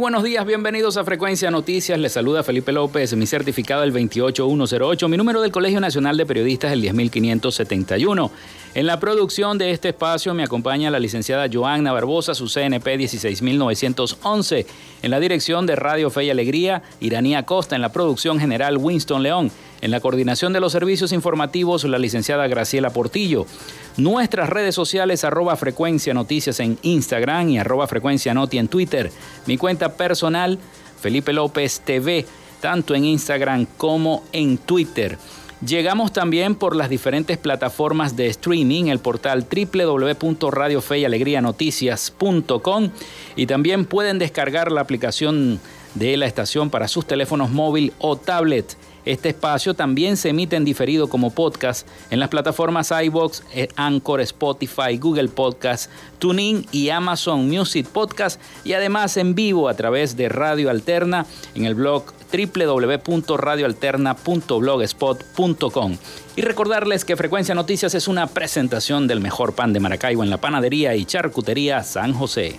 Buenos días, bienvenidos a Frecuencia Noticias. Les saluda Felipe López, mi certificado el 28108, mi número del Colegio Nacional de Periodistas el 10571. En la producción de este espacio me acompaña la licenciada Joanna Barbosa, su CNP 16911. En la dirección de Radio Fe y Alegría, Iranía Costa. En la producción general, Winston León. En la coordinación de los servicios informativos, la licenciada Graciela Portillo. Nuestras redes sociales, arroba frecuencia noticias en Instagram y arroba frecuencia noti en Twitter. Mi cuenta personal, Felipe López TV, tanto en Instagram como en Twitter. Llegamos también por las diferentes plataformas de streaming, el portal www.radiofeyalegrianoticias.com y también pueden descargar la aplicación de la estación para sus teléfonos móvil o tablet. Este espacio también se emite en diferido como podcast en las plataformas iBox, eh, Anchor, Spotify, Google Podcast, TuneIn y Amazon Music Podcast y además en vivo a través de Radio Alterna en el blog www.radioalterna.blogspot.com. Y recordarles que Frecuencia Noticias es una presentación del mejor pan de Maracaibo en la panadería y charcutería San José.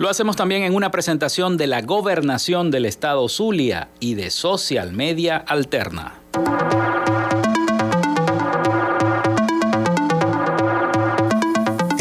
Lo hacemos también en una presentación de la gobernación del estado Zulia y de Social Media Alterna.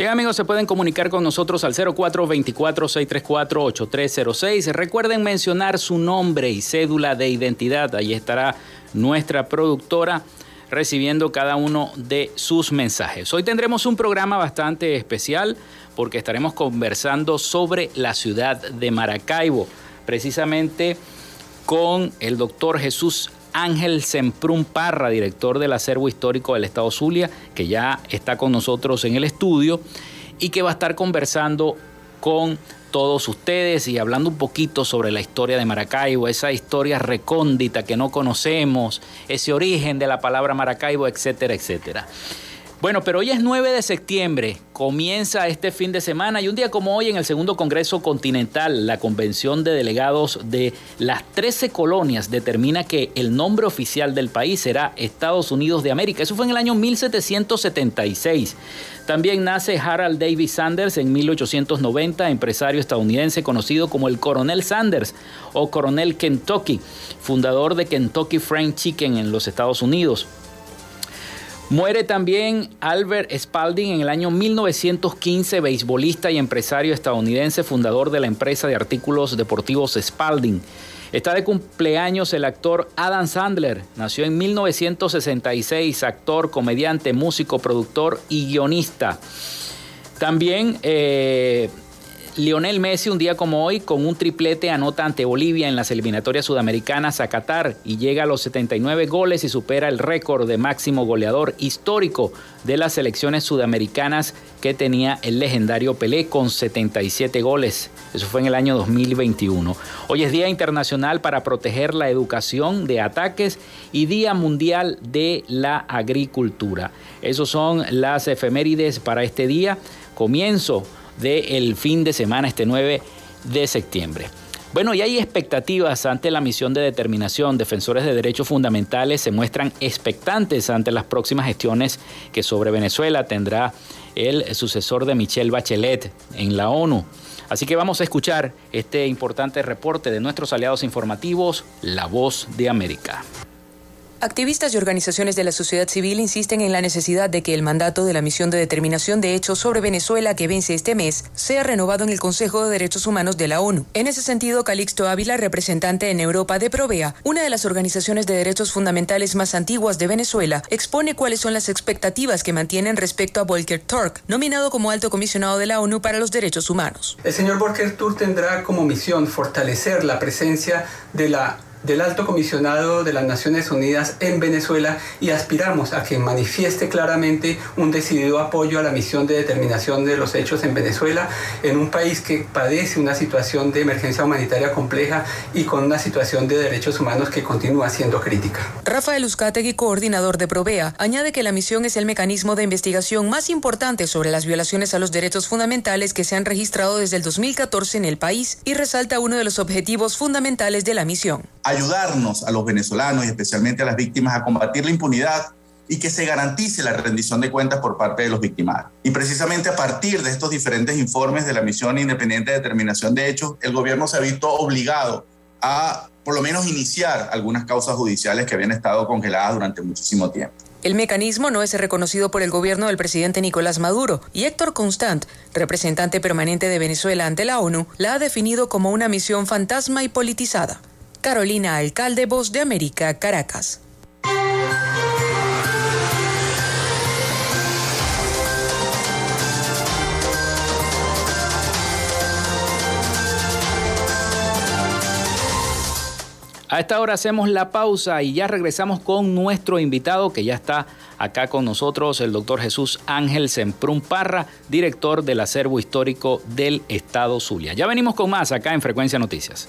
Bien amigos, se pueden comunicar con nosotros al 0424-634-8306. Recuerden mencionar su nombre y cédula de identidad. Ahí estará nuestra productora recibiendo cada uno de sus mensajes. Hoy tendremos un programa bastante especial porque estaremos conversando sobre la ciudad de Maracaibo. precisamente con el doctor Jesús Ángel Semprún Parra, director del acervo histórico del Estado Zulia, que ya está con nosotros en el estudio y que va a estar conversando con todos ustedes y hablando un poquito sobre la historia de Maracaibo, esa historia recóndita que no conocemos, ese origen de la palabra Maracaibo, etcétera, etcétera. Bueno, pero hoy es 9 de septiembre, comienza este fin de semana y un día como hoy en el segundo Congreso Continental, la Convención de Delegados de las 13 colonias determina que el nombre oficial del país será Estados Unidos de América. Eso fue en el año 1776. También nace Harold Davis Sanders en 1890, empresario estadounidense conocido como el Coronel Sanders o Coronel Kentucky, fundador de Kentucky Fried Chicken en los Estados Unidos. Muere también Albert Spalding en el año 1915, beisbolista y empresario estadounidense, fundador de la empresa de artículos deportivos Spalding. Está de cumpleaños el actor Adam Sandler. Nació en 1966, actor, comediante, músico, productor y guionista. También eh, Lionel Messi un día como hoy con un triplete anota ante Bolivia en las eliminatorias sudamericanas a Qatar y llega a los 79 goles y supera el récord de máximo goleador histórico de las selecciones sudamericanas que tenía el legendario Pelé con 77 goles. Eso fue en el año 2021. Hoy es Día Internacional para proteger la educación de ataques y Día Mundial de la Agricultura. Esos son las efemérides para este día. Comienzo del fin de semana, este 9 de septiembre. Bueno, y hay expectativas ante la misión de determinación. Defensores de derechos fundamentales se muestran expectantes ante las próximas gestiones que sobre Venezuela tendrá el sucesor de Michelle Bachelet en la ONU. Así que vamos a escuchar este importante reporte de nuestros aliados informativos, La Voz de América. Activistas y organizaciones de la sociedad civil insisten en la necesidad de que el mandato de la misión de determinación de hechos sobre Venezuela que vence este mes sea renovado en el Consejo de Derechos Humanos de la ONU. En ese sentido, Calixto Ávila, representante en Europa de Provea, una de las organizaciones de derechos fundamentales más antiguas de Venezuela, expone cuáles son las expectativas que mantienen respecto a Volker Turk, nominado como alto comisionado de la ONU para los derechos humanos. El señor Volker Turk tendrá como misión fortalecer la presencia de la del Alto Comisionado de las Naciones Unidas en Venezuela y aspiramos a que manifieste claramente un decidido apoyo a la misión de determinación de los hechos en Venezuela, en un país que padece una situación de emergencia humanitaria compleja y con una situación de derechos humanos que continúa siendo crítica. Rafael Uzcategui, coordinador de Provea, añade que la misión es el mecanismo de investigación más importante sobre las violaciones a los derechos fundamentales que se han registrado desde el 2014 en el país y resalta uno de los objetivos fundamentales de la misión ayudarnos a los venezolanos y especialmente a las víctimas a combatir la impunidad y que se garantice la rendición de cuentas por parte de los victimarios. Y precisamente a partir de estos diferentes informes de la Misión Independiente de Determinación de Hechos, el gobierno se ha visto obligado a por lo menos iniciar algunas causas judiciales que habían estado congeladas durante muchísimo tiempo. El mecanismo no es reconocido por el gobierno del presidente Nicolás Maduro y Héctor Constant, representante permanente de Venezuela ante la ONU, la ha definido como una misión fantasma y politizada. Carolina Alcalde, Voz de América, Caracas. A esta hora hacemos la pausa y ya regresamos con nuestro invitado que ya está acá con nosotros, el doctor Jesús Ángel Semprún Parra, director del acervo histórico del Estado Zulia. Ya venimos con más acá en Frecuencia Noticias.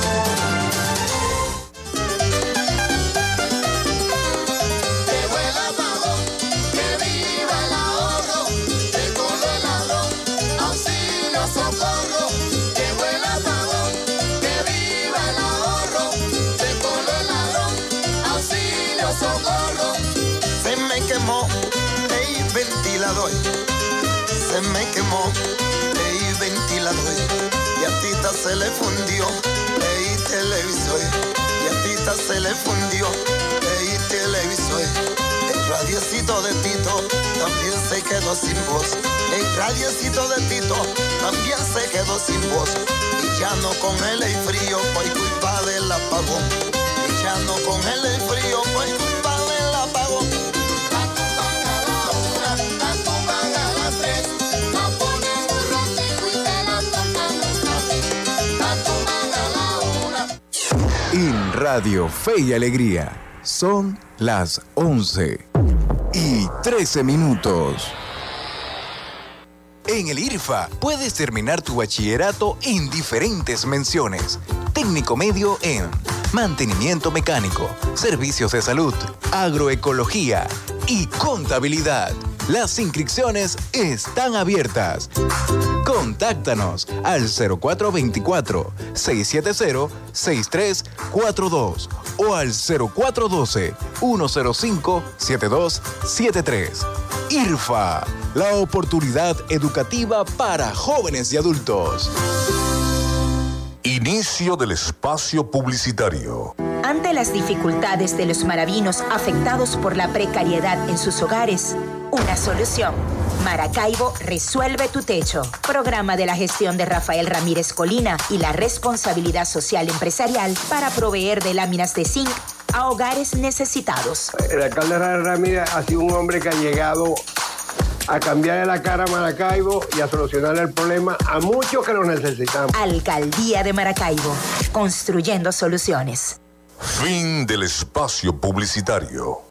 Se le fundió, ey televisor, y a Tita se le fundió, ey televisor. El radiecito de Tito también se quedó sin voz, el radiecito de Tito también se quedó sin voz. Echando con el frío por culpa del apagón, echando con el frío por culpa Radio Fe y Alegría son las 11 y 13 minutos. En el IRFA puedes terminar tu bachillerato en diferentes menciones. Técnico medio en mantenimiento mecánico, servicios de salud, agroecología y contabilidad. Las inscripciones están abiertas. Contáctanos al 0424-670-6342 o al 0412-105-7273. IRFA, la oportunidad educativa para jóvenes y adultos. Inicio del espacio publicitario. Ante las dificultades de los maravinos afectados por la precariedad en sus hogares, una solución. Maracaibo resuelve tu techo. Programa de la gestión de Rafael Ramírez Colina y la responsabilidad social empresarial para proveer de láminas de zinc a hogares necesitados. El alcalde Ramírez ha sido un hombre que ha llegado a cambiarle la cara a Maracaibo y a solucionar el problema a muchos que lo necesitamos. Alcaldía de Maracaibo, construyendo soluciones. Fin del espacio publicitario.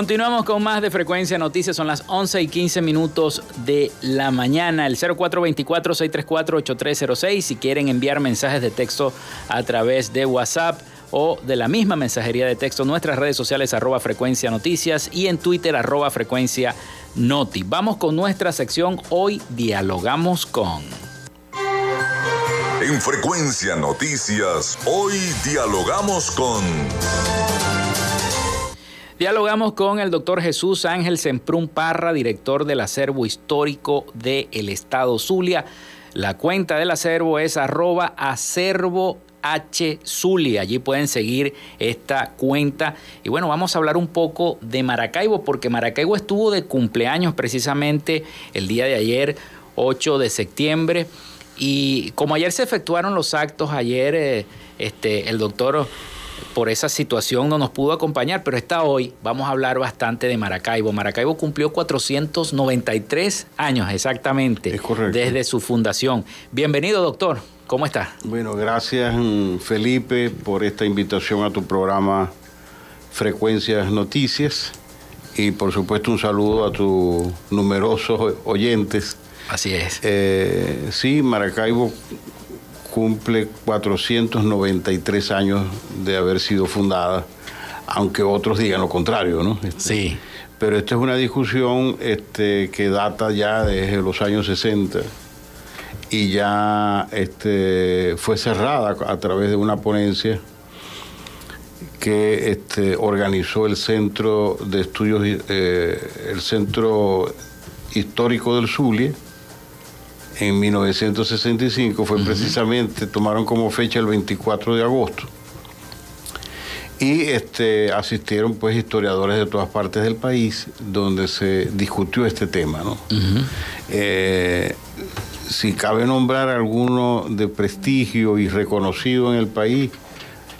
Continuamos con más de Frecuencia Noticias. Son las 11 y 15 minutos de la mañana. El 0424-634-8306. Si quieren enviar mensajes de texto a través de WhatsApp o de la misma mensajería de texto, nuestras redes sociales arroba Frecuencia Noticias y en Twitter arroba Frecuencia Noti. Vamos con nuestra sección. Hoy dialogamos con. En Frecuencia Noticias, hoy dialogamos con... Dialogamos con el doctor Jesús Ángel Semprún Parra, director del acervo histórico del Estado Zulia. La cuenta del acervo es arroba acervo H. Zulia. Allí pueden seguir esta cuenta. Y bueno, vamos a hablar un poco de Maracaibo, porque Maracaibo estuvo de cumpleaños precisamente el día de ayer, 8 de septiembre. Y como ayer se efectuaron los actos, ayer eh, este, el doctor por esa situación no nos pudo acompañar, pero está hoy. Vamos a hablar bastante de Maracaibo. Maracaibo cumplió 493 años exactamente Es correcto. desde su fundación. Bienvenido, doctor. ¿Cómo está? Bueno, gracias Felipe por esta invitación a tu programa Frecuencias Noticias y por supuesto un saludo a tus numerosos oyentes. Así es. Eh, sí, Maracaibo cumple 493 años de haber sido fundada, aunque otros digan lo contrario, ¿no? Este, Sí. Pero esta es una discusión este, que data ya desde los años 60 y ya este, fue cerrada a través de una ponencia que este, organizó el Centro de Estudios, eh, el Centro Histórico del Zulia en 1965, fue precisamente, tomaron como fecha el 24 de agosto. Y este, asistieron pues historiadores de todas partes del país donde se discutió este tema. ¿no? Eh, si cabe nombrar alguno de prestigio y reconocido en el país,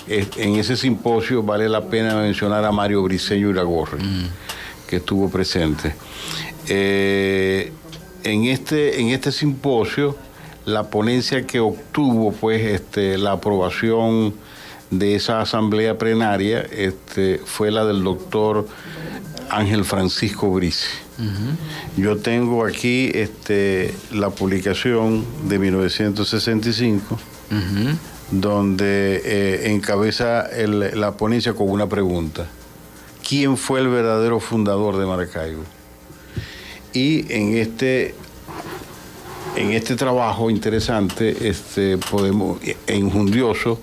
en ese simposio vale la pena mencionar a Mario Briceño Iragorri, que estuvo presente. Eh, en, este, en este simposio, la ponencia que obtuvo pues este, la aprobación de esa asamblea plenaria este, fue la del doctor Ángel Francisco Brice. Yo tengo aquí este, la publicación de 1965, donde eh, encabeza el- la ponencia con una pregunta. ¿Quién fue el verdadero fundador de Maracaibo? Y en este, en este trabajo interesante, este, podemos, e injundioso,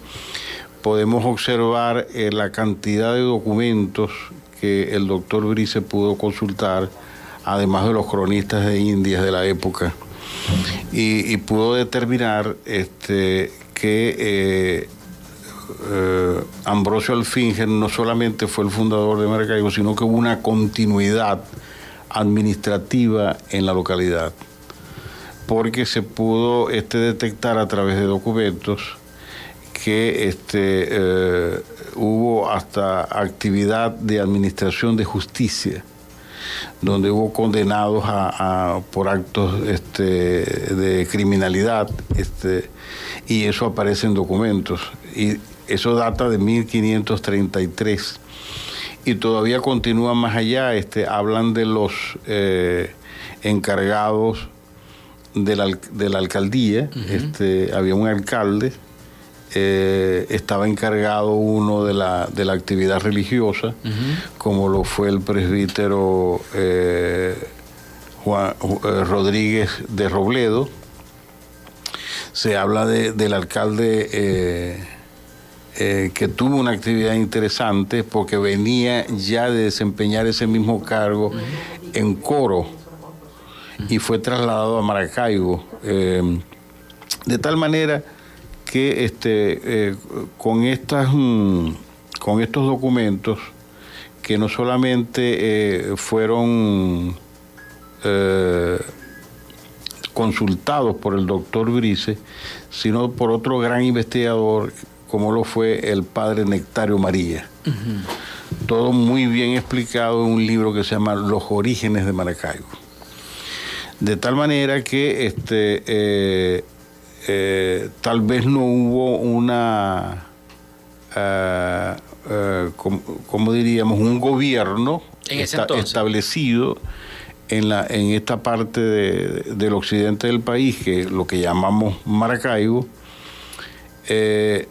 podemos observar eh, la cantidad de documentos que el doctor Brice pudo consultar, además de los cronistas de Indias de la época, y, pudo determinar este, que eh, eh, Ambrosio Alfinger no solamente fue el fundador de Maracaibo, sino que hubo una continuidad administrativa en la localidad, porque se pudo este, detectar a través de documentos que este, eh, hubo hasta actividad de administración de justicia, donde hubo condenados a, por actos este, de criminalidad, este, y eso aparece en documentos. Y eso data de 1533 y todavía continúa más allá, este, hablan de los eh, encargados de la, de la alcaldía, este, había un alcalde, eh, estaba encargado uno de la, de la actividad religiosa, como lo fue el presbítero eh, Juan- Ju- Rodríguez de Robledo. Se habla de- del alcalde eh, que tuvo una actividad interesante porque venía ya de desempeñar ese mismo cargo en Coro y fue trasladado a Maracaibo. eh, de tal manera que este, eh, con, estas, mm, con estos documentos, que no solamente fueron consultados por el doctor Brice, sino por otro gran investigador como lo fue el padre Nectario María. Todo muy bien explicado en un libro que se llama Los orígenes de Maracaibo. De tal manera que este, eh, eh, tal vez no hubo una, com- como diríamos, un gobierno En entonces. establecido en, la, en esta parte de- del occidente del país, que es lo que llamamos Maracaibo, eh,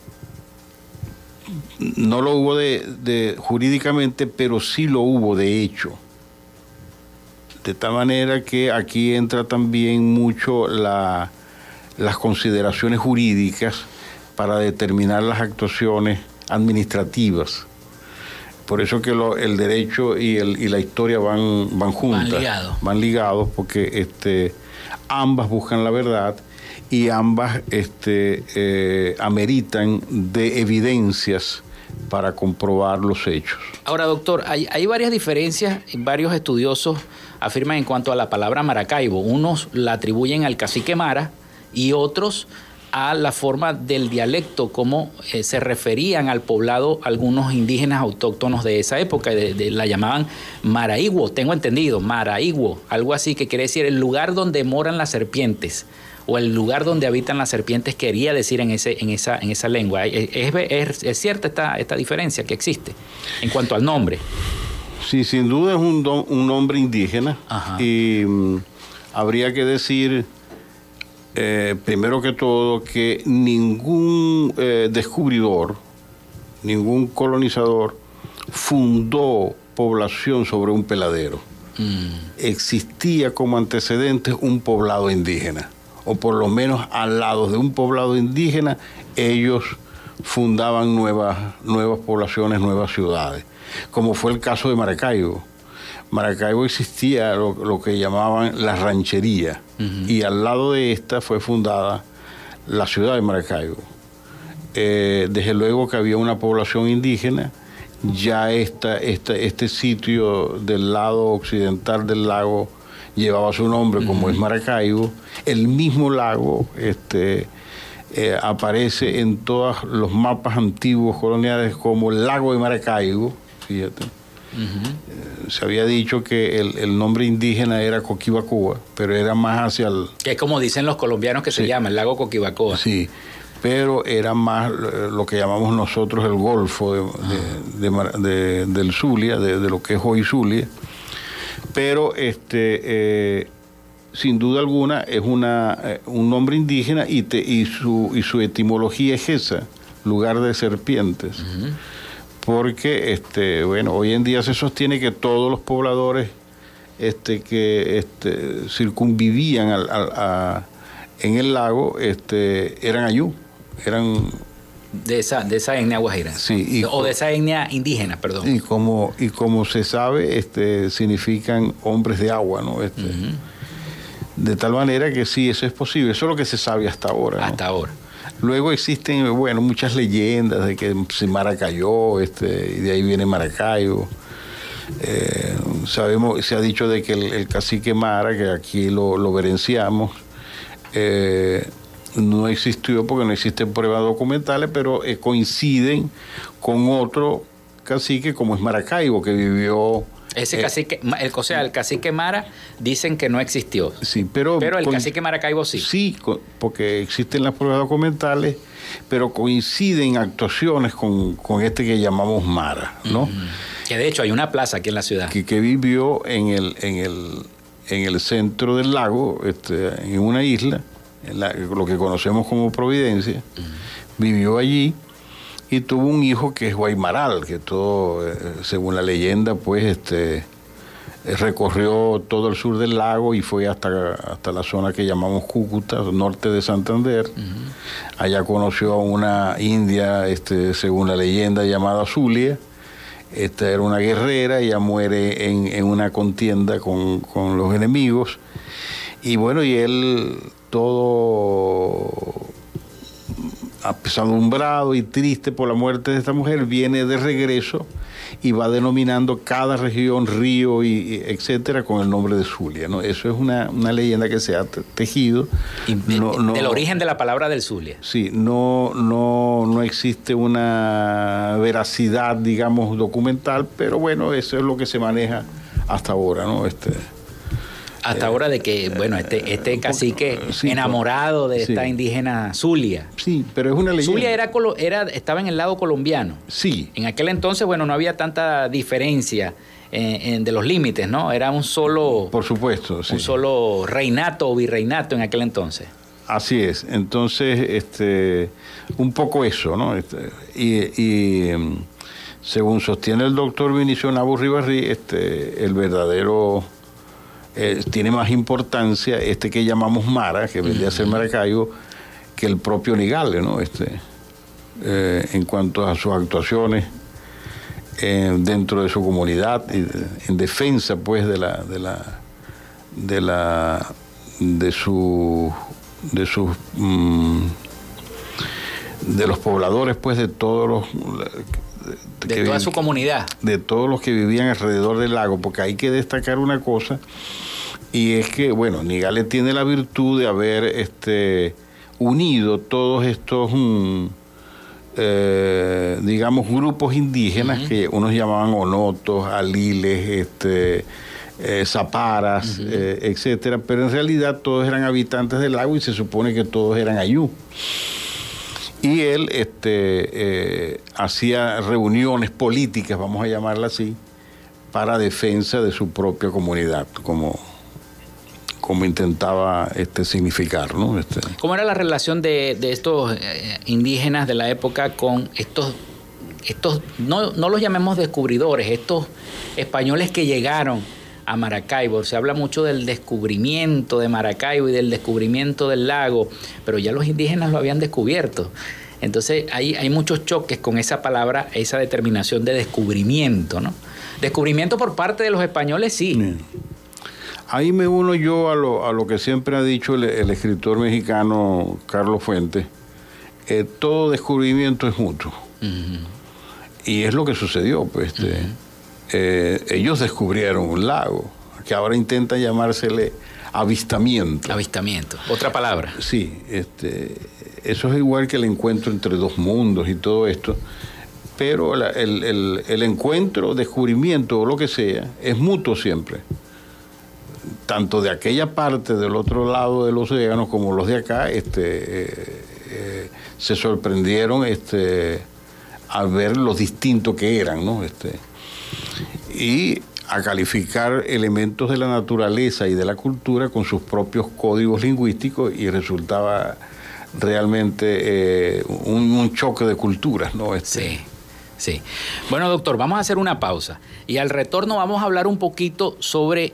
no lo hubo de, de- jurídicamente, pero sí lo hubo de hecho. De tal manera que aquí entra también mucho la, las consideraciones jurídicas para determinar las actuaciones administrativas. Por eso que lo- el derecho y, el- y la historia van, van juntas. ligados. Van ligados porque este, ambas buscan la verdad y ambas este, eh, ameritan de evidencias para comprobar los hechos. Ahora, doctor, hay, varias diferencias, varios estudiosos afirman en cuanto a la palabra Maracaibo. Unos la atribuyen al cacique Mara y otros a la forma del dialecto, como eh, se referían al poblado algunos indígenas autóctonos de esa época, la llamaban Maraíguo, tengo entendido, Maraíguo, algo así que quiere decir el lugar donde moran las serpientes o el lugar donde habitan las serpientes quería decir en, ese, en, esa, en esa lengua. ¿Es, es, es- es cierta esta, esta diferencia que existe en cuanto al nombre? Sí, sin duda es un, don- un nombre indígena y mm, habría que decir, eh, primero que todo, que ningún eh, descubridor, ningún colonizador fundó población sobre un peladero. Existía como antecedente un poblado indígena, o por lo menos al lado de un poblado indígena, ellos fundaban nuevas, nuevas poblaciones, nuevas ciudades, como fue el caso de Maracaibo. Maracaibo existía lo, lo que llamaban la ranchería, y al lado de esta fue fundada la ciudad de Maracaibo. Eh, desde luego que había una población indígena, ya esta, esta- este sitio del lado occidental del lago llevaba su nombre, como es Maracaibo. El mismo lago este, eh, aparece en todos los mapas antiguos coloniales como el lago de Maracaibo, fíjate. Eh, Se había dicho que el, el nombre indígena era Coquibacoa, pero era más hacia el... Que es como dicen los colombianos que se llama el lago Coquibacoa. Sí, pero era más lo que llamamos nosotros el Golfo de, del Zulia, de, de lo que es hoy Zulia. Pero este, eh, sin duda alguna es una, eh, un nombre indígena y, te- y, su, y su etimología es esa, lugar de serpientes. Porque este, bueno, hoy en día se sostiene que todos los pobladores este, que este, circunvivían al- al- a- en el lago este, eran ayú, eran De esa, de esa etnia guajira. Sí, y o de esa etnia indígena, perdón. y como y como se sabe este significan hombres de agua no Este, de tal manera que sí eso es posible eso es lo que se sabe hasta ahora ¿no? Hasta ahora. luego existen bueno muchas leyendas de que se Maracayó este y de ahí viene Maracaibo Eh, sabemos se ha dicho de que el, el cacique Mara que aquí lo, lo verenciamos eh, no existió porque no existen pruebas documentales, pero eh, coinciden con otro cacique como es Maracaibo, que vivió... Ese eh, cacique, el, o sea, el cacique Mara dicen que no existió. Sí, pero... Pero el cacique Maracaibo sí. Sí, porque existen las pruebas documentales, pero coinciden actuaciones con, con este que llamamos Mara, ¿no? Que de hecho hay una plaza aquí en la ciudad. que, que vivió en el, en el, en el centro del lago, este, en una isla, en la- lo que conocemos como Providencia, vivió allí y tuvo un hijo que es Guaymaral, que todo, eh, según la leyenda, pues este recorrió todo el sur del lago y fue hasta, hasta la zona que llamamos Cúcuta, norte de Santander. Allá conoció a una india, este, según la leyenda, llamada Zulia. Esta era una guerrera, ella muere en, en una contienda con, con los enemigos. Y bueno, y él todo apesadumbrado y triste por la muerte de esta mujer, viene de regreso y va denominando cada región, río y, y etcétera con el nombre de Zulia. ¿no? Eso es una, una leyenda que se ha te- tejido. No- no- Del origen de la palabra del Zulia. Sí, no, no, no existe una veracidad, digamos, documental, pero bueno, eso es lo que se maneja hasta ahora, ¿no? Este, Hasta ahora de que, bueno, este, este cacique sí, enamorado de sí. esta indígena Zulia. sí, pero es una leyenda. Zulia era, era, estaba en el lado colombiano. Sí, En aquel entonces, bueno, no había tanta diferencia eh, en- de los límites, ¿no? Era un solo, por supuesto, sí. un solo reinato o virreinato en aquel entonces. Así es. Entonces, este, un poco eso, ¿no? Este, y, y, em, según sostiene el doctor Vinicio Nabo Ribarri, este, el verdadero eh, tiene más importancia este que llamamos Mara, que vendría a ser Maracaibo, que el propio Nigale, ¿no? Este, eh, en cuanto a sus actuaciones eh, dentro de su comunidad en defensa, pues, de la, de la, de la, de su, de sus, mm, de los pobladores, pues, de todos los De toda su comunidad. de todos los que vivían alrededor del lago, porque hay que destacar una cosa, y es que, bueno, Nigales tiene la virtud de haber este, unido todos estos, mm, eh, digamos, grupos indígenas que unos llamaban onotos, aliles, este, eh, zaparas, eh, etcétera, pero en realidad todos eran habitantes del lago y se supone que todos eran ayú. Y él este, hacía reuniones políticas, vamos a llamarla así, para defensa de su propia comunidad, como, como intentaba este, significar. ¿no? Este, ¿Cómo era la relación de, de estos eh, indígenas de la época con estos, estos no, no los llamemos descubridores, estos españoles que llegaron a Maracaibo? Se habla mucho del descubrimiento de Maracaibo y del descubrimiento del lago, pero ya los indígenas lo habían descubierto. Entonces hay, hay muchos choques con esa palabra, esa determinación de descubrimiento, ¿no? Descubrimiento por parte de los españoles, sí. Ahí me uno yo a lo, a lo que siempre ha dicho el, el escritor mexicano Carlos Fuentes. eh, todo descubrimiento es mutuo. Y es lo que sucedió. Pues, este, eh, ellos descubrieron un lago, que ahora intenta llamársele avistamiento. Avistamiento, otra palabra. Sí, este, eso es igual que el encuentro entre dos mundos y todo esto. pero la- el, el- el encuentro, descubrimiento o lo que sea, es mutuo siempre. Tanto de aquella parte del otro lado del océano como los de acá, este, eh, eh, se sorprendieron este, al ver lo distinto que eran, ¿no? Este, y a calificar elementos de la naturaleza y de la cultura con sus propios códigos lingüísticos y resultaba realmente eh, un, choque de culturas, ¿no? Este, Sí, sí. Bueno, doctor, vamos a hacer una pausa y al retorno vamos a hablar un poquito sobre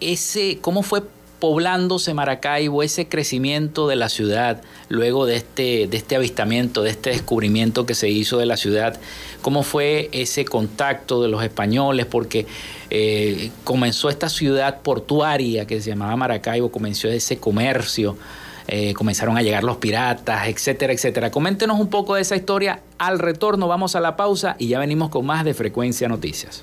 ese, cómo fue poblándose Maracaibo, ese crecimiento de la ciudad luego de este, de este avistamiento, de este descubrimiento que se hizo de la ciudad, cómo fue ese contacto de los españoles, porque eh, comenzó esta ciudad portuaria que se llamaba Maracaibo, comenzó ese comercio, eh, comenzaron a llegar los piratas, etcétera, etcétera. Coméntenos un poco de esa historia. Al retorno vamos a la pausa y ya venimos con más de Frecuencia Noticias.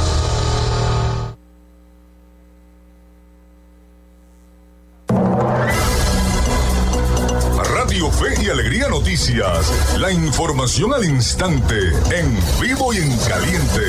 Noticias. La información al instante, en vivo y en caliente.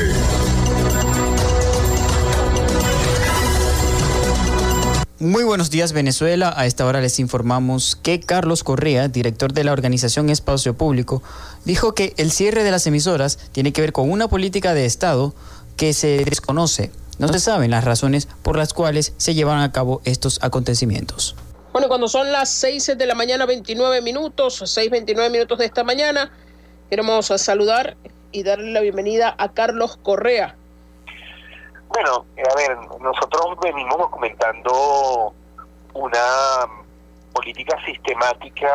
Muy buenos días Venezuela. A esta hora les informamos que Carlos Correa, director de la organización Espacio Público, dijo que el cierre de las emisoras tiene que ver con una política de Estado que se desconoce. No se saben las razones por las cuales se llevan a cabo estos acontecimientos. Bueno, cuando son las 6 de la mañana, 29 minutos, 6.29 minutos de esta mañana, queremos saludar y darle la bienvenida a Carlos Correa. Bueno, a ver, nosotros venimos documentando una política sistemática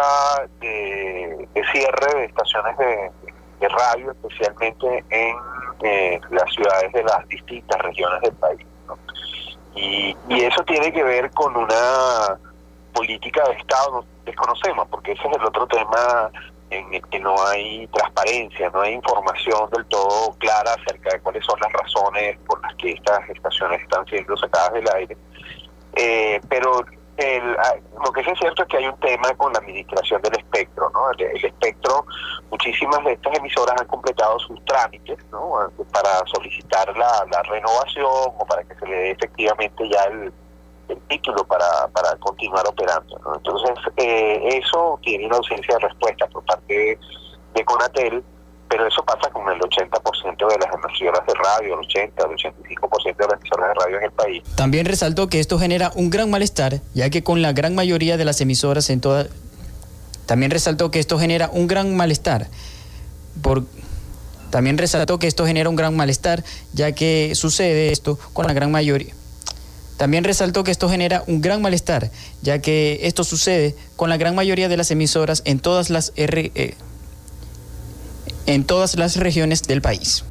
de, de cierre de estaciones de, de radio, especialmente en eh, las ciudades de las distintas regiones del país. ¿no? Y, y eso tiene que ver con una política de Estado, no desconocemos, porque ese es el otro tema en el que no hay transparencia, no hay información del todo clara acerca de cuáles son las razones por las que estas estaciones están siendo sacadas del aire. Eh, pero el, ah, lo que es cierto es que hay un tema con la administración del espectro, ¿no? El, el espectro, muchísimas de estas emisoras han completado sus trámites, ¿no? Para solicitar la, la renovación o para que se le dé efectivamente ya el, el título para, para continuar operando. Entonces, eh, eso tiene una ausencia de respuesta por parte de, de Conatel pero eso pasa con el 80% de las emisoras de radio, el 80, el 85% de las emisoras de radio en el país. También resaltó que esto genera un gran malestar, ya que con la gran mayoría de las emisoras en toda... También resaltó que esto genera un gran malestar. Por... También resaltó que esto genera un gran malestar, ya que sucede esto con la gran mayoría. También resaltó que esto genera un gran malestar, ya que esto sucede con la gran mayoría de las emisoras en todas las R, eh, en todas las regiones del país.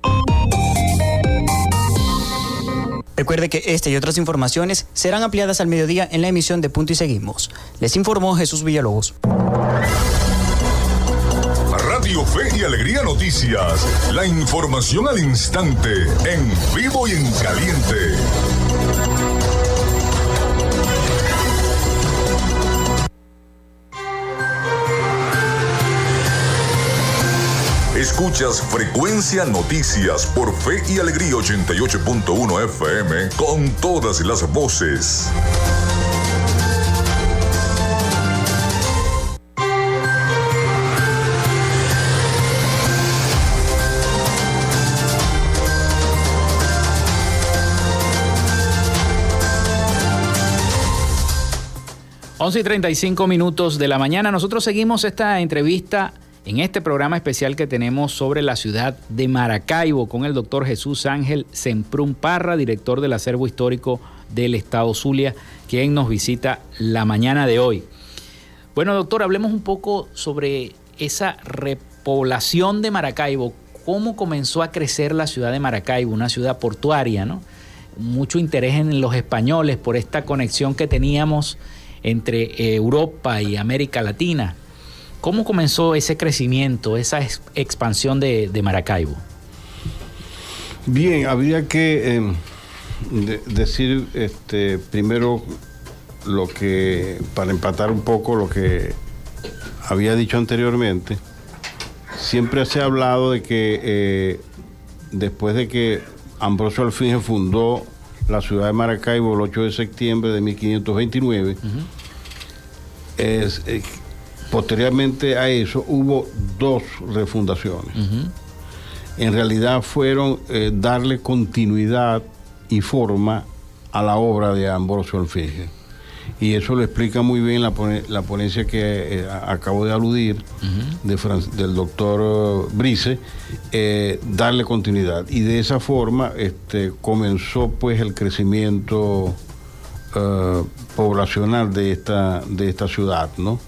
Recuerde que esta y otras informaciones serán ampliadas al mediodía en la emisión de Punto y Seguimos. Les informó Jesús Villalobos. Radio Fe y Alegría Noticias. La información al instante, en vivo y en caliente. Escuchas Frecuencia Noticias por Fe y Alegría 88.1 FM con todas las voces. Once y 35 minutos de la mañana. Nosotros seguimos esta entrevista en este programa especial que tenemos sobre la ciudad de Maracaibo con el doctor Jesús Ángel Semprún Parra, director del acervo histórico del Estado Zulia, quien nos visita la mañana de hoy. Bueno, doctor, hablemos un poco sobre esa repoblación de Maracaibo. ¿Cómo comenzó a crecer la ciudad de Maracaibo, una ciudad portuaria, ¿no? Mucho interés en los españoles por esta conexión que teníamos entre Europa y América Latina. ¿Cómo comenzó ese crecimiento, esa ex- expansión de, de Maracaibo? Bien, habría que eh, de- decir este, primero lo que, para empatar un poco lo que había dicho anteriormente, siempre se ha hablado de que eh, después de que Ambrosio Alfinge fundó la ciudad de Maracaibo el 8 de septiembre de 1529, es, eh, posteriormente a eso hubo dos refundaciones en realidad fueron eh, darle continuidad y forma a la obra de Ambrosio Alfeje. Y eso lo explica muy bien la, pone- la ponencia que eh, acabo de aludir de del doctor Brice, eh, darle continuidad. Y de esa forma este, comenzó pues el crecimiento poblacional de esta, de esta ciudad, ¿no?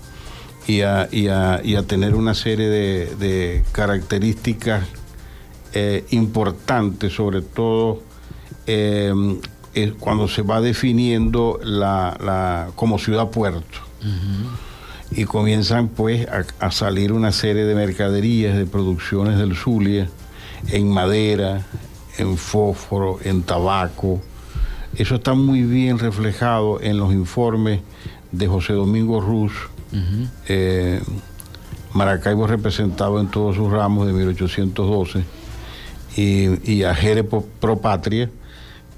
Y a, y a- y a tener una serie de, de características eh, importantes, sobre todo eh, es cuando se va definiendo la, la- como ciudad-puerto. Y comienzan pues a, a salir una serie de mercaderías, de producciones del Zulia, en madera, en fósforo, en tabaco. Eso está muy bien reflejado en los informes de José Domingo Ruz, eh, Maracaibo representado en todos sus ramos de 1812 y, y Ajere Pro, Patria,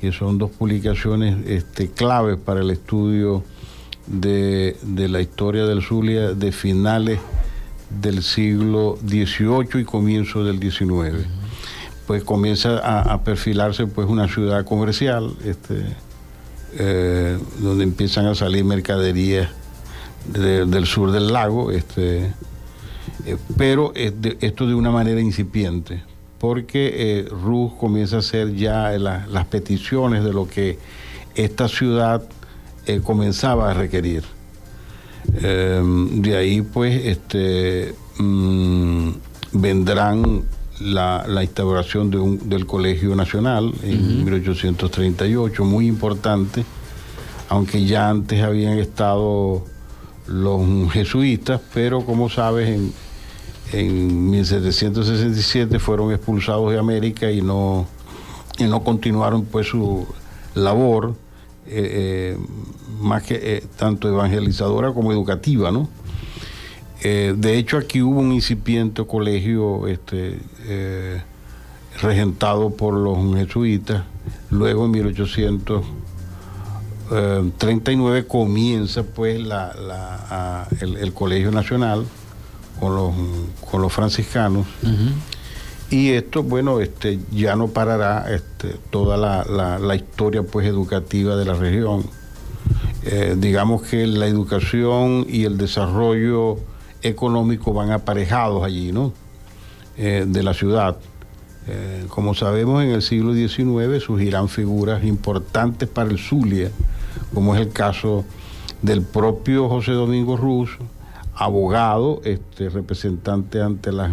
que son dos publicaciones este, claves para el estudio de, de la historia del Zulia de finales del siglo XVIII y comienzo del XIX. Pues comienza a, a perfilarse pues una ciudad comercial, este, eh, donde empiezan a salir mercaderías de- del sur del lago, este, eh, pero esto de una manera incipiente, porque eh, Ruz comienza a hacer ya la- las peticiones de lo que esta ciudad eh, comenzaba a requerir. Eh, de ahí pues este, mm, vendrán la, la instauración de un- del Colegio Nacional en 1838, muy importante, aunque ya antes habían estado los jesuitas, pero como sabes, en, en 1767 fueron expulsados de América y no, y no continuaron pues su labor, eh, eh, más que eh, tanto evangelizadora como educativa, ¿no? De hecho, aquí hubo un incipiente colegio este, regentado por los jesuitas. Luego, en 1839, comienza pues la- la- a- el, el Colegio Nacional con los, con los franciscanos. Y esto, bueno, este, ya no parará este, toda la, la- la historia pues, educativa de la región. Eh, digamos que la educación y el desarrollo económico van aparejados allí, ¿no? Eh, de la ciudad. Eh, como sabemos, en el siglo XIX surgirán figuras importantes para el Zulia, como es el caso del propio José Domingo Ruz, abogado, este, representante ante las,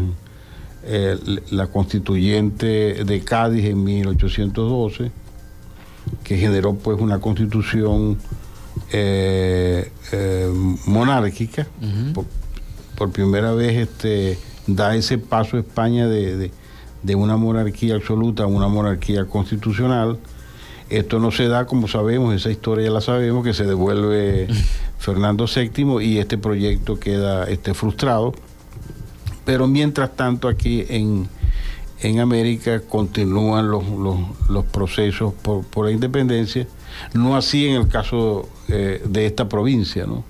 eh, la constituyente de Cádiz en 1812, que generó pues una constitución eh, eh, monárquica. por, por primera vez este, da ese paso España de, de- de una monarquía absoluta a una monarquía constitucional. Esto no se da, como sabemos, esa historia ya la sabemos, que se devuelve Fernando VII y este proyecto queda este, frustrado. Pero mientras tanto aquí en, en América continúan los, los- los procesos por, por la independencia, no así en el caso eh, de esta provincia, ¿no?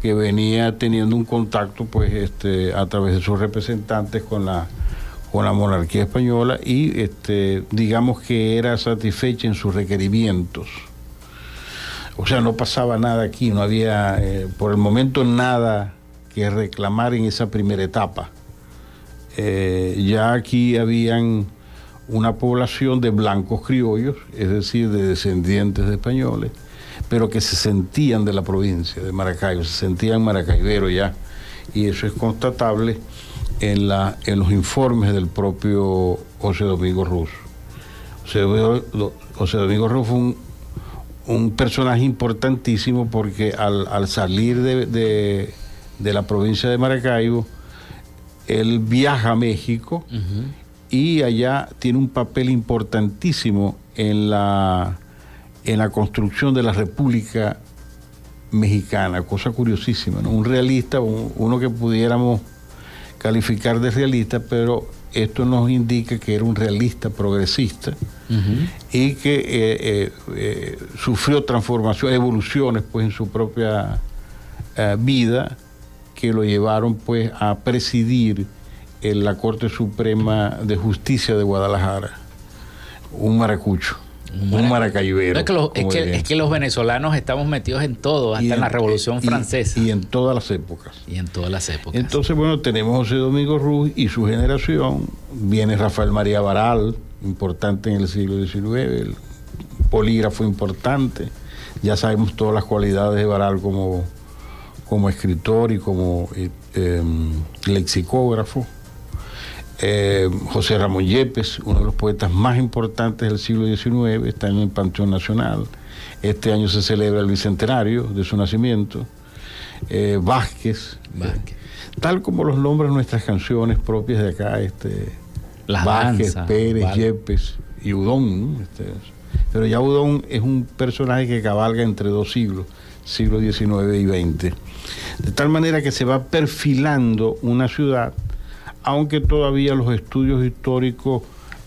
que venía teniendo un contacto pues este, a través de sus representantes con la con la monarquía española y este, digamos que era satisfecha en sus requerimientos. O sea, no pasaba nada aquí, no había eh, por el momento nada que reclamar en esa primera etapa. Eh, ya aquí habían una población de blancos criollos, es decir, de descendientes de españoles, pero que se sentían de la provincia de Maracaibo, se sentían maracaiberos ya, y eso es constatable en, la, en los informes del propio José Domingo Ruz. José, Domingo- José Domingo Ruz fue un, un personaje importantísimo porque al, al salir de, de- de la provincia de Maracaibo, él viaja a México y allá tiene un papel importantísimo en la, en la construcción de la República Mexicana, cosa curiosísima, ¿no? Un realista, un- uno que pudiéramos calificar de realista, pero esto nos indica que era un realista progresista y que eh, eh, eh, sufrió transformaciones, evoluciones pues en su propia eh, vida que lo llevaron pues a presidir en la Corte Suprema de Justicia de Guadalajara, un maracucho, un, maracaibero. Es que, los, es, como que, dirían. es que los venezolanos estamos metidos en todo, hasta en, la Revolución y- Francesa. Y en todas las épocas. Y en todas las épocas. Entonces, bueno, tenemos José Domingo Ruz y su generación. Viene Rafael María Baral, importante en el siglo XIX, el polígrafo importante. Ya sabemos todas las cualidades de Baral como, como escritor y como eh, em, lexicógrafo. Eh, José Ramón Yepes, uno de los poetas más importantes del siglo XIX, está en el Panteón Nacional. Este año se celebra el bicentenario de su nacimiento. Eh, Vázquez, eh, tal como los nombran nuestras canciones propias de acá, este, Las Vázquez, Pérez, vale. Yepes y Udón. ¿no? Este, pero ya Udón es un personaje que cabalga entre dos siglos, siglo XIX y XX. De tal manera que se va perfilando una ciudad, aunque todavía los estudios históricos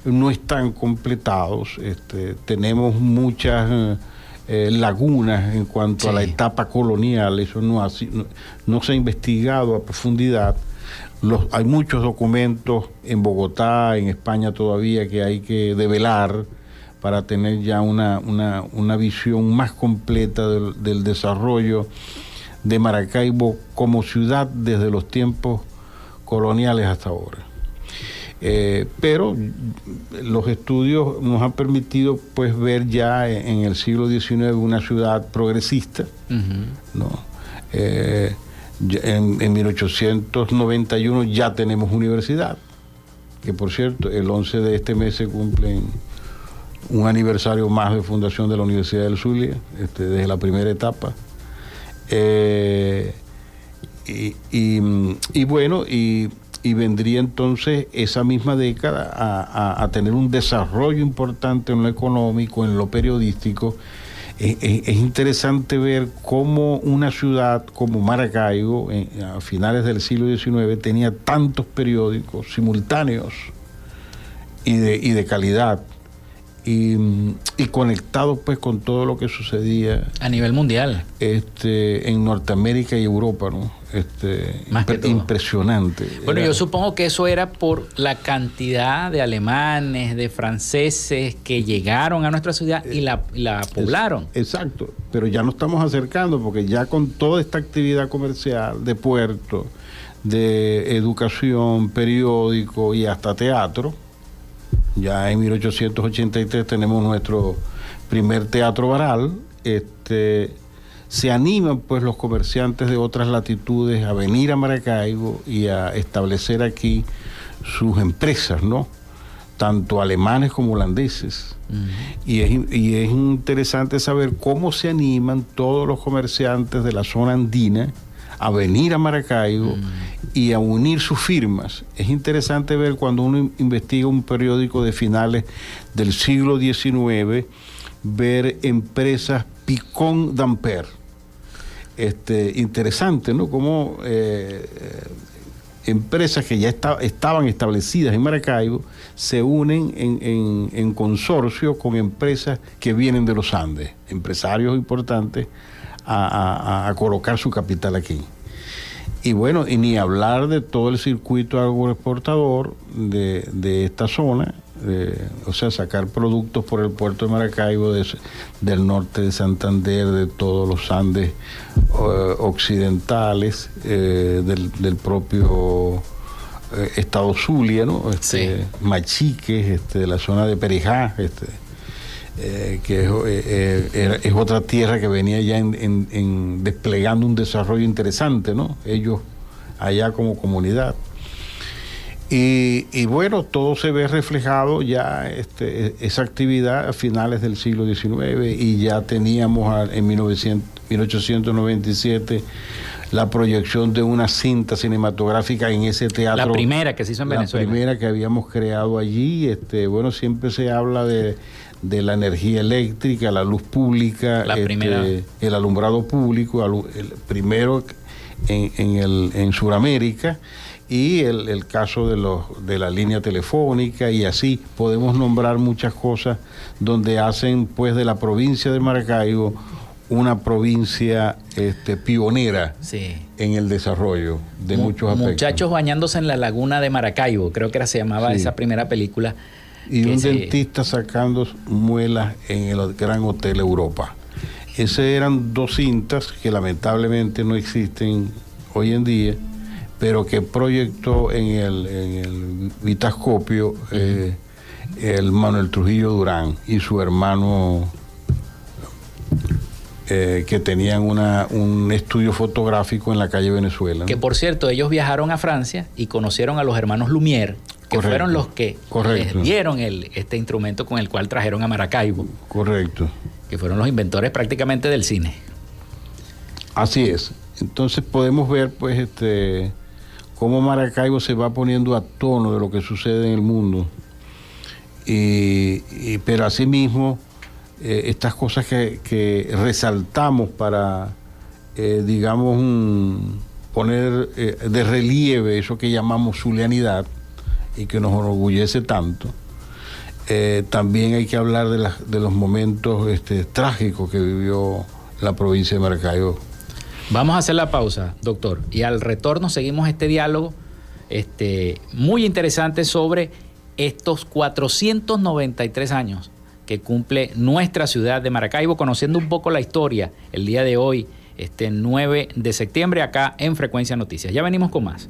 no están completados. Este, tenemos muchas eh, eh, lagunas en cuanto a la etapa colonial, eso no, ha si- no, no se ha investigado a profundidad. Los, hay muchos documentos en Bogotá, en España todavía, que hay que develar para tener ya una, una, una visión más completa del, del desarrollo de Maracaibo como ciudad desde los tiempos coloniales hasta ahora. Eh, pero los estudios nos han permitido pues ver ya en, el siglo XIX una ciudad progresista, ¿no? Eh, en 1891 ya tenemos universidad, que por cierto, el 11 de este mes se cumplen un aniversario más de fundación de la Universidad del Zulia, este, desde la primera etapa. Eh, y, y- y bueno, y, vendría entonces esa misma década a, tener un desarrollo importante en lo económico, en lo periodístico. Eh, eh, es interesante ver cómo una ciudad como Maracaibo, a finales del siglo XIX, tenía tantos periódicos simultáneos y de, y de calidad y, y conectado pues con todo lo que sucedía A nivel mundial. este, en Norteamérica y Europa, ¿no? Este, Más que impre- todo. impresionante. Bueno, Era- yo supongo que eso era por la cantidad de alemanes, de franceses que llegaron a nuestra ciudad y la, la poblaron. Exacto, pero ya nos estamos acercando porque ya con toda esta actividad comercial de puerto, de educación, periódico y hasta teatro, ya en 1883 tenemos nuestro primer teatro varal, este, se animan pues los comerciantes de otras latitudes a venir a Maracaibo y a establecer aquí sus empresas, ¿no? Tanto alemanes como holandeses. Y es, y es interesante saber cómo se animan todos los comerciantes de la zona andina a venir a Maracaibo y a unir sus firmas. Es interesante ver cuando uno investiga un periódico de finales del siglo XIX, ver empresas Picón Damper. Este, interesante, ¿no? Como eh, eh, empresas que ya esta- estaban establecidas en Maracaibo se unen en, en- en consorcio con empresas que vienen de los Andes, empresarios importantes, a, a- a- a colocar su capital aquí. Y bueno, y ni hablar de todo el circuito agroexportador de, de esta zona, eh, o sea, sacar productos por el puerto de Maracaibo, de- del norte de Santander, de todos los Andes eh, occidentales, eh, del, del propio eh, estado Zulia, ¿no? Este, Machiques, este, de la zona de Perijá, este, eh, que es, eh, eh, es otra tierra que venía ya en, en- en desplegando un desarrollo interesante, ¿no? Ellos allá como comunidad. Y, y bueno, todo se ve reflejado ya este, esa actividad a finales del siglo XIX y ya teníamos a- en 1900 1897 la proyección de una cinta cinematográfica en ese teatro. La primera que se hizo en La Venezuela. primera que habíamos creado allí. Este, bueno, siempre se habla de, de la energía eléctrica, la luz pública, La este, el alumbrado público, el primero en, en, el, en Sudamérica y el, el caso de, los, de la línea telefónica y así podemos nombrar muchas cosas donde hacen pues de la provincia de Maracaibo una provincia este, pionera Sí. en el desarrollo de Mu- muchos aspectos. Muchachos bañándose en la laguna de Maracaibo, creo que era, se llamaba Sí. esa primera película. Y un se- dentista sacando muelas en el Gran Hotel Europa. Esas eran dos cintas que lamentablemente no existen hoy en día, pero que proyectó en el, en el vitascopio eh, el Manuel Trujillo Durán y su hermano eh, que tenían una, un estudio fotográfico en la calle Venezuela. ¿no? Que por cierto, ellos viajaron a Francia y conocieron a los hermanos Lumière, que Correcto. fueron los que Correcto. les dieron el, este instrumento con el cual trajeron a Maracaibo, Correcto. que fueron los inventores prácticamente del cine. Así es. Entonces podemos ver, pues, este, cómo Maracaibo se va poniendo a tono de lo que sucede en el mundo. Y, y- pero asimismo, eh, estas cosas que, que resaltamos para, eh, digamos, un- poner eh, de relieve eso que llamamos zulianidad y que nos enorgullece tanto. Eh, también hay que hablar de los momentos este, trágicos que vivió la provincia de Maracaibo. Vamos a hacer la pausa, doctor, y al retorno seguimos este diálogo este, muy interesante sobre estos 493 años que cumple nuestra ciudad de Maracaibo, conociendo un poco la historia el día de hoy, este 9 de septiembre, acá en Frecuencia Noticias. Ya venimos con más.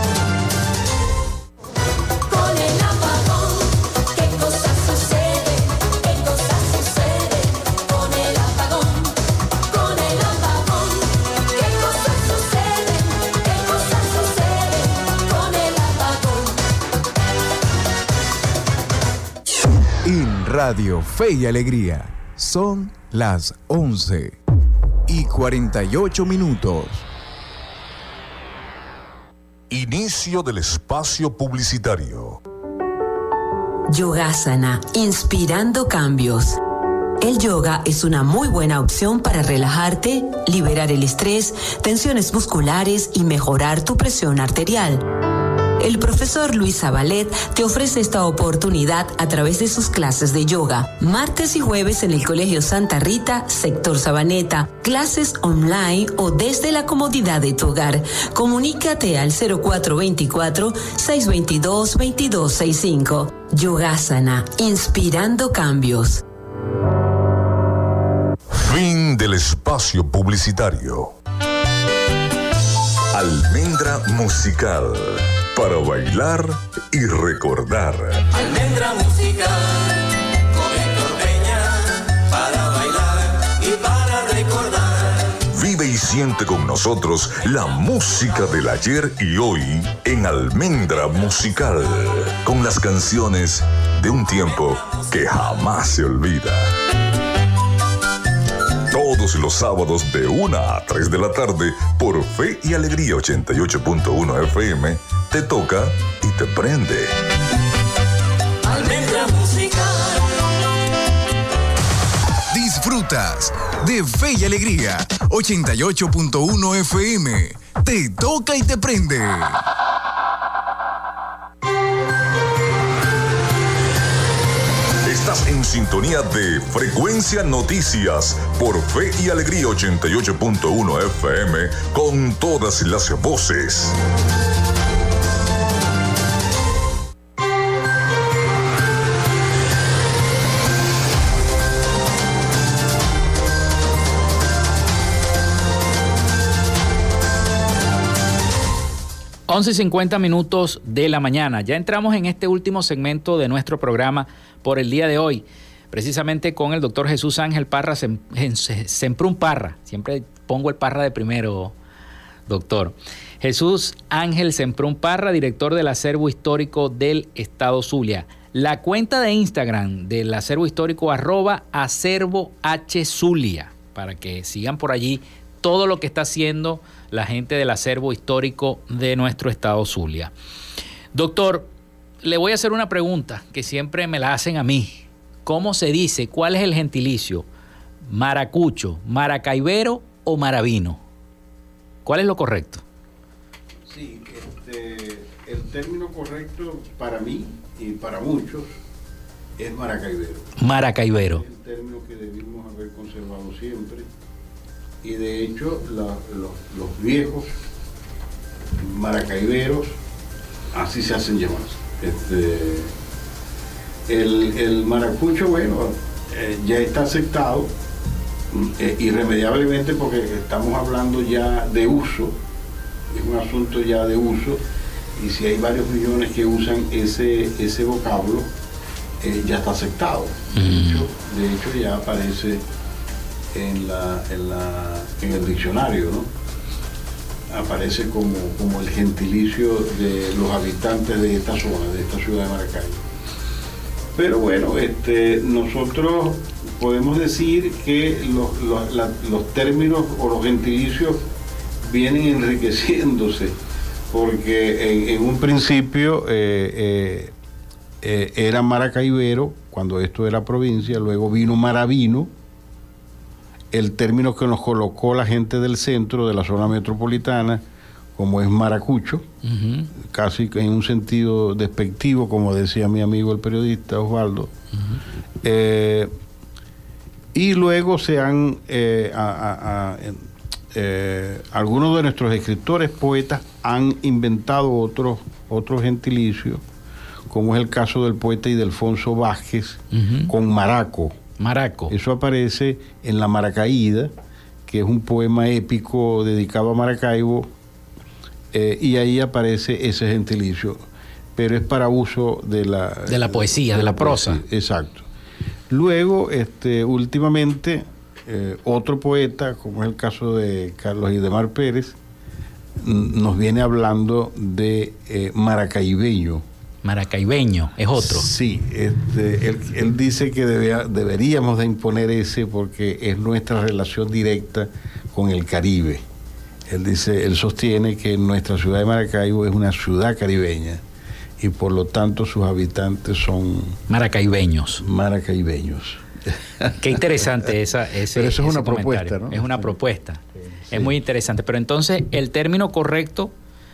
Radio Fe y Alegría son las 11 y 48 minutos. Inicio del espacio publicitario. Yogasana, inspirando cambios. El yoga es una muy buena opción para relajarte, liberar el estrés, tensiones musculares y mejorar tu presión arterial. El profesor Luis Zabalet te ofrece esta oportunidad a través de sus clases de yoga, martes y jueves en el Colegio Santa Rita, sector Sabaneta, clases online o desde la comodidad de tu hogar. Comunícate al 0424-622-2265. Yogasana, inspirando cambios. Fin del espacio publicitario. Almendra musical para bailar y recordar. Almendra musical con Héctor Peña para bailar y para recordar. Vive y siente con nosotros la música del ayer y hoy en Almendra Musical, con las canciones de un tiempo que jamás se olvida. Todos los sábados de 1 a 3 de la tarde por Fe y Alegría 88.1 FM, te toca y te prende. Almendra musical. Disfrutas de Fe y Alegría 88.1 FM. Te toca y te prende. Sintonía de Frecuencia Noticias por Fe y Alegría 88.1 FM con todas las voces. Once y 50 minutos de la mañana. Ya entramos en este último segmento de nuestro programa por el día de hoy, precisamente con el doctor Jesús Ángel Parra Sem- Sem- Semprún Parra. Siempre pongo el Parra de primero, doctor. Jesús Ángel Semprún Parra, director del acervo histórico del Estado Zulia. La cuenta de Instagram del acervo histórico arroba acervo Zulia, para que sigan por allí todo lo que está haciendo la gente del acervo histórico de nuestro estado Zulia. Doctor, le voy a hacer una pregunta que siempre me la hacen a mí. ¿Cómo se dice? ¿Cuál es el gentilicio? ¿Maracucho, maracaibero o maravino? ¿Cuál es lo correcto? Sí, este, el término correcto para mí y para muchos es maracaibero. Maracaibero. El término que debimos haber conservado siempre. Y de hecho, la- los, los viejos maracaiberos así se hacen llamar. Este, el, el maracucho, bueno, eh, ya está aceptado mm, eh, irremediablemente porque estamos hablando ya de uso, es un asunto ya de uso, y si hay varios millones que usan ese, ese vocablo, eh, ya está aceptado. De hecho, de hecho, ya aparece en, la, en, la- en el diccionario, ¿no? Aparece como, como el gentilicio de los habitantes de esta zona, de esta ciudad de Maracaibo. Pero bueno, este, nosotros podemos decir que los, términos o los gentilicios vienen enriqueciéndose, porque en, en un principio eh, eh, eh, era Maracaibero, cuando esto era provincia, luego vino Maravino, el término que nos colocó la gente del centro, de la zona metropolitana, como es Maracucho, casi en un sentido despectivo, como decía mi amigo el periodista Osvaldo. Eh, y luego se han, eh, a- a- a- en- eh, algunos de nuestros escritores, poetas, han inventado otros, otros gentilicios, como es el caso del poeta Idelfonso Vázquez, con Maraco. Maraco. Eso aparece en La Maracaída, que es un poema épico dedicado a Maracaibo, eh, y ahí aparece ese gentilicio, pero es para uso de la... De la poesía, de la prosa. poesía, Exacto. Luego, este, últimamente, eh, otro poeta, como es el caso de Carlos Idemar Pérez, nos viene hablando de eh, maracaibeño. Maracaibeño, es otro. Sí, este, él, él dice que debea- deberíamos de imponer ese porque es nuestra relación directa con el Caribe. Él dice, él sostiene que nuestra ciudad de Maracaibo es una ciudad caribeña y por lo tanto sus habitantes son maracaibeños. Maracaibeños. Qué interesante esa, ese, Pero eso es ese una comentario. propuesta, ¿no? Es una propuesta. Es muy interesante. Pero entonces el término correcto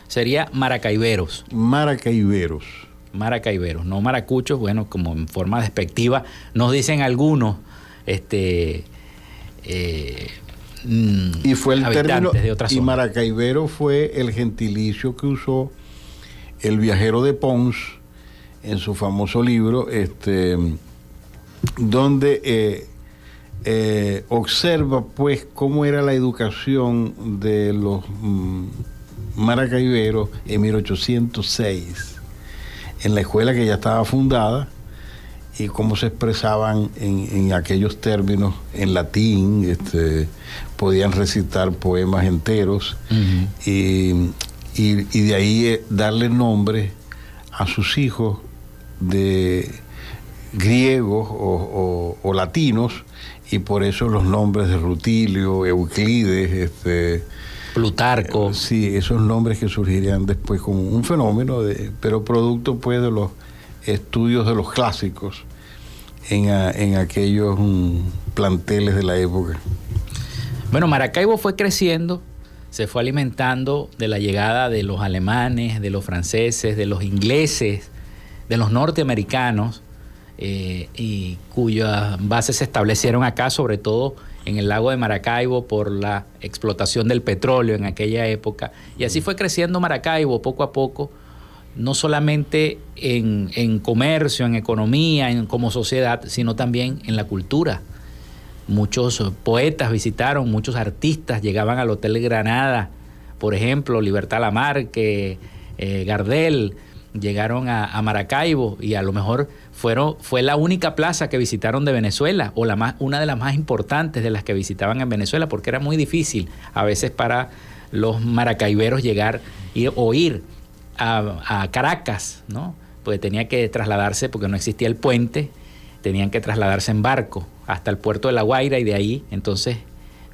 sería maracaiberos. Maracaiberos. Maracaiberos, no maracuchos, bueno, como en forma despectiva, nos dicen algunos, este, eh, Y fue el término. de y. Maracaibero fue el gentilicio que usó el viajero de Pons en su famoso libro, este, donde eh, eh, observa pues cómo era la educación de los mm, maracaiberos en 1806, en la escuela que ya estaba fundada y cómo se expresaban en, en aquellos términos en latín, este, podían recitar poemas enteros. Y, y- y de ahí eh, darle nombre a sus hijos de griegos o, o- o latinos y por eso los nombres de Rutilio, Euclides, este, Plutarco. sí, esos nombres que surgirían después como un fenómeno, de, pero producto pues de los estudios de los clásicos en, a- en aquellos mm, planteles de la época. Bueno, Maracaibo fue creciendo, se fue alimentando de la llegada de los alemanes, de los franceses, de los ingleses, de los norteamericanos, eh, y cuyas bases se establecieron acá, sobre todo en el lago de Maracaibo, por la explotación del petróleo en aquella época. Y así fue creciendo Maracaibo poco a poco, no solamente en, en comercio, en economía, en, como sociedad, sino también en la cultura. Muchos poetas visitaron, muchos artistas llegaban al Hotel Granada, por ejemplo, Libertad Lamarque, eh, Gardel, llegaron a, a Maracaibo y a lo mejor fueron, fue la única plaza que visitaron de Venezuela o la más, una de las más importantes de las que visitaban en Venezuela porque era muy difícil a veces para los maracaiberos llegar y, o ir a, Caracas, ¿no? Porque tenía que trasladarse porque no existía el puente, tenían que trasladarse en barco hasta el puerto de La Guaira y de ahí entonces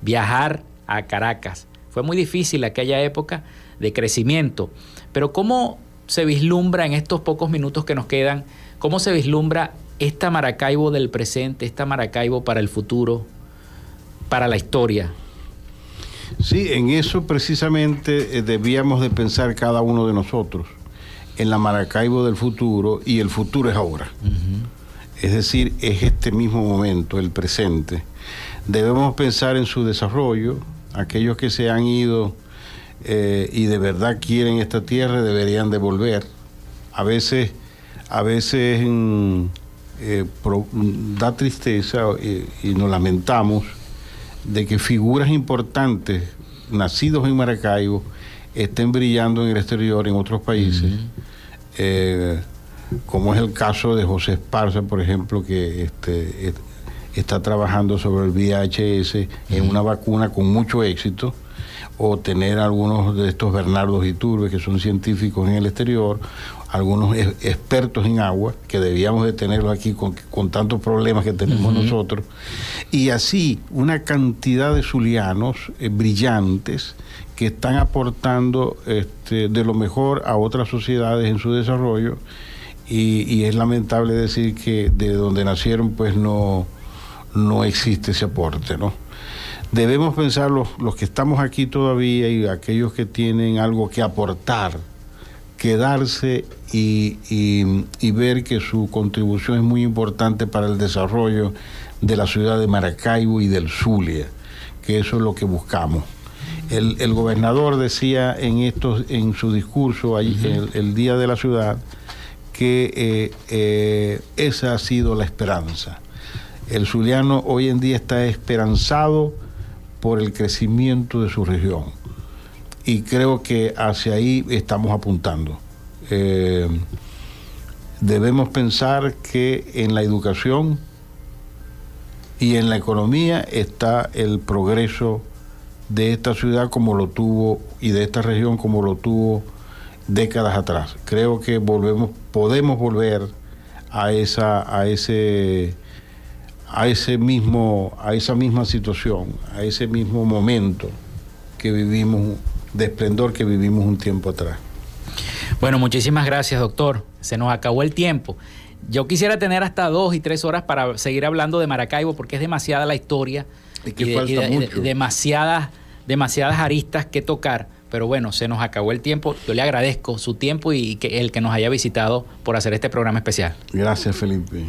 viajar a Caracas. Fue muy difícil aquella época de crecimiento, pero ¿cómo se vislumbra en estos pocos minutos que nos quedan, cómo se vislumbra esta Maracaibo del presente, esta Maracaibo para el futuro, para la historia? Sí, en eso precisamente eh, debíamos de pensar cada uno de nosotros, en la Maracaibo del futuro, y el futuro es ahora. Es decir, es este mismo momento, el presente. Debemos pensar en su desarrollo, aquellos que se han ido eh, y de verdad quieren esta tierra deberían de volver. A veces, a veces mm, eh, pro- mm, da tristeza eh, y nos lamentamos de que figuras importantes nacidos en Maracaibo estén brillando en el exterior, en otros países, Eh, como es el caso de José Esparza, por ejemplo, que este, está trabajando sobre el VHS en una vacuna con mucho éxito, o tener algunos de estos Bernardo Iturbe, que son científicos en el exterior, algunos e- expertos en agua, que debíamos de tenerlos aquí con, con tantos problemas que tenemos nosotros, y así una cantidad de zulianos eh, brillantes que están aportando este, de lo mejor a otras sociedades en su desarrollo. Y, y es lamentable decir que de donde nacieron pues no, no existe ese aporte, ¿no? Debemos pensar los, los que estamos aquí todavía y aquellos que tienen algo que aportar, quedarse y, y- y ver que su contribución es muy importante para el desarrollo de la ciudad de Maracaibo y del Zulia, que eso es lo que buscamos. El, el gobernador decía en, estos, en su discurso ahí, el, el día de la ciudad que eh, eh, esa ha sido la esperanza. El zuliano hoy en día está esperanzado por el crecimiento de su región y creo que hacia ahí estamos apuntando. Eh, debemos pensar que en la educación y en la economía está el progreso de esta ciudad como lo tuvo y de esta región como lo tuvo décadas atrás. Creo que volvemos, podemos volver a esa, a ese, a ese mismo, a esa misma situación, a ese mismo momento que vivimos, de esplendor que vivimos un tiempo atrás. Bueno, muchísimas gracias, doctor. se nos acabó el tiempo. Yo quisiera tener hasta dos y tres horas para seguir hablando de Maracaibo porque es demasiada la historia Y que falta de- mucho. demasiadas, demasiadas aristas que tocar. Pero bueno, se nos acabó el tiempo. Yo le agradezco su tiempo y que el que nos haya visitado por hacer este programa especial. Gracias, Felipe.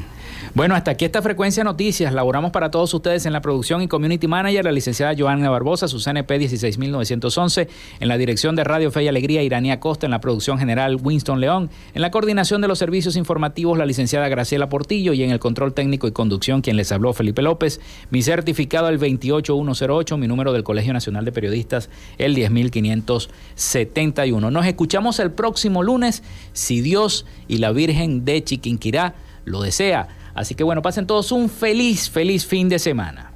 Bueno, hasta aquí esta frecuencia noticias. Laboramos para todos ustedes en la producción y community manager, la licenciada Joana Barbosa, su CNP 16911, en la dirección de Radio Fe y Alegría, Iranía Costa, en la producción general Winston León, en la coordinación de los servicios informativos, la licenciada Graciela Portillo y en el control técnico y conducción, quien les habló Felipe López. Mi certificado el 28108, mi número del Colegio Nacional de Periodistas el 10571. Nos escuchamos el próximo lunes, si Dios y la Virgen de Chiquinquirá lo desea. Así que bueno, pasen todos un feliz, feliz fin de semana.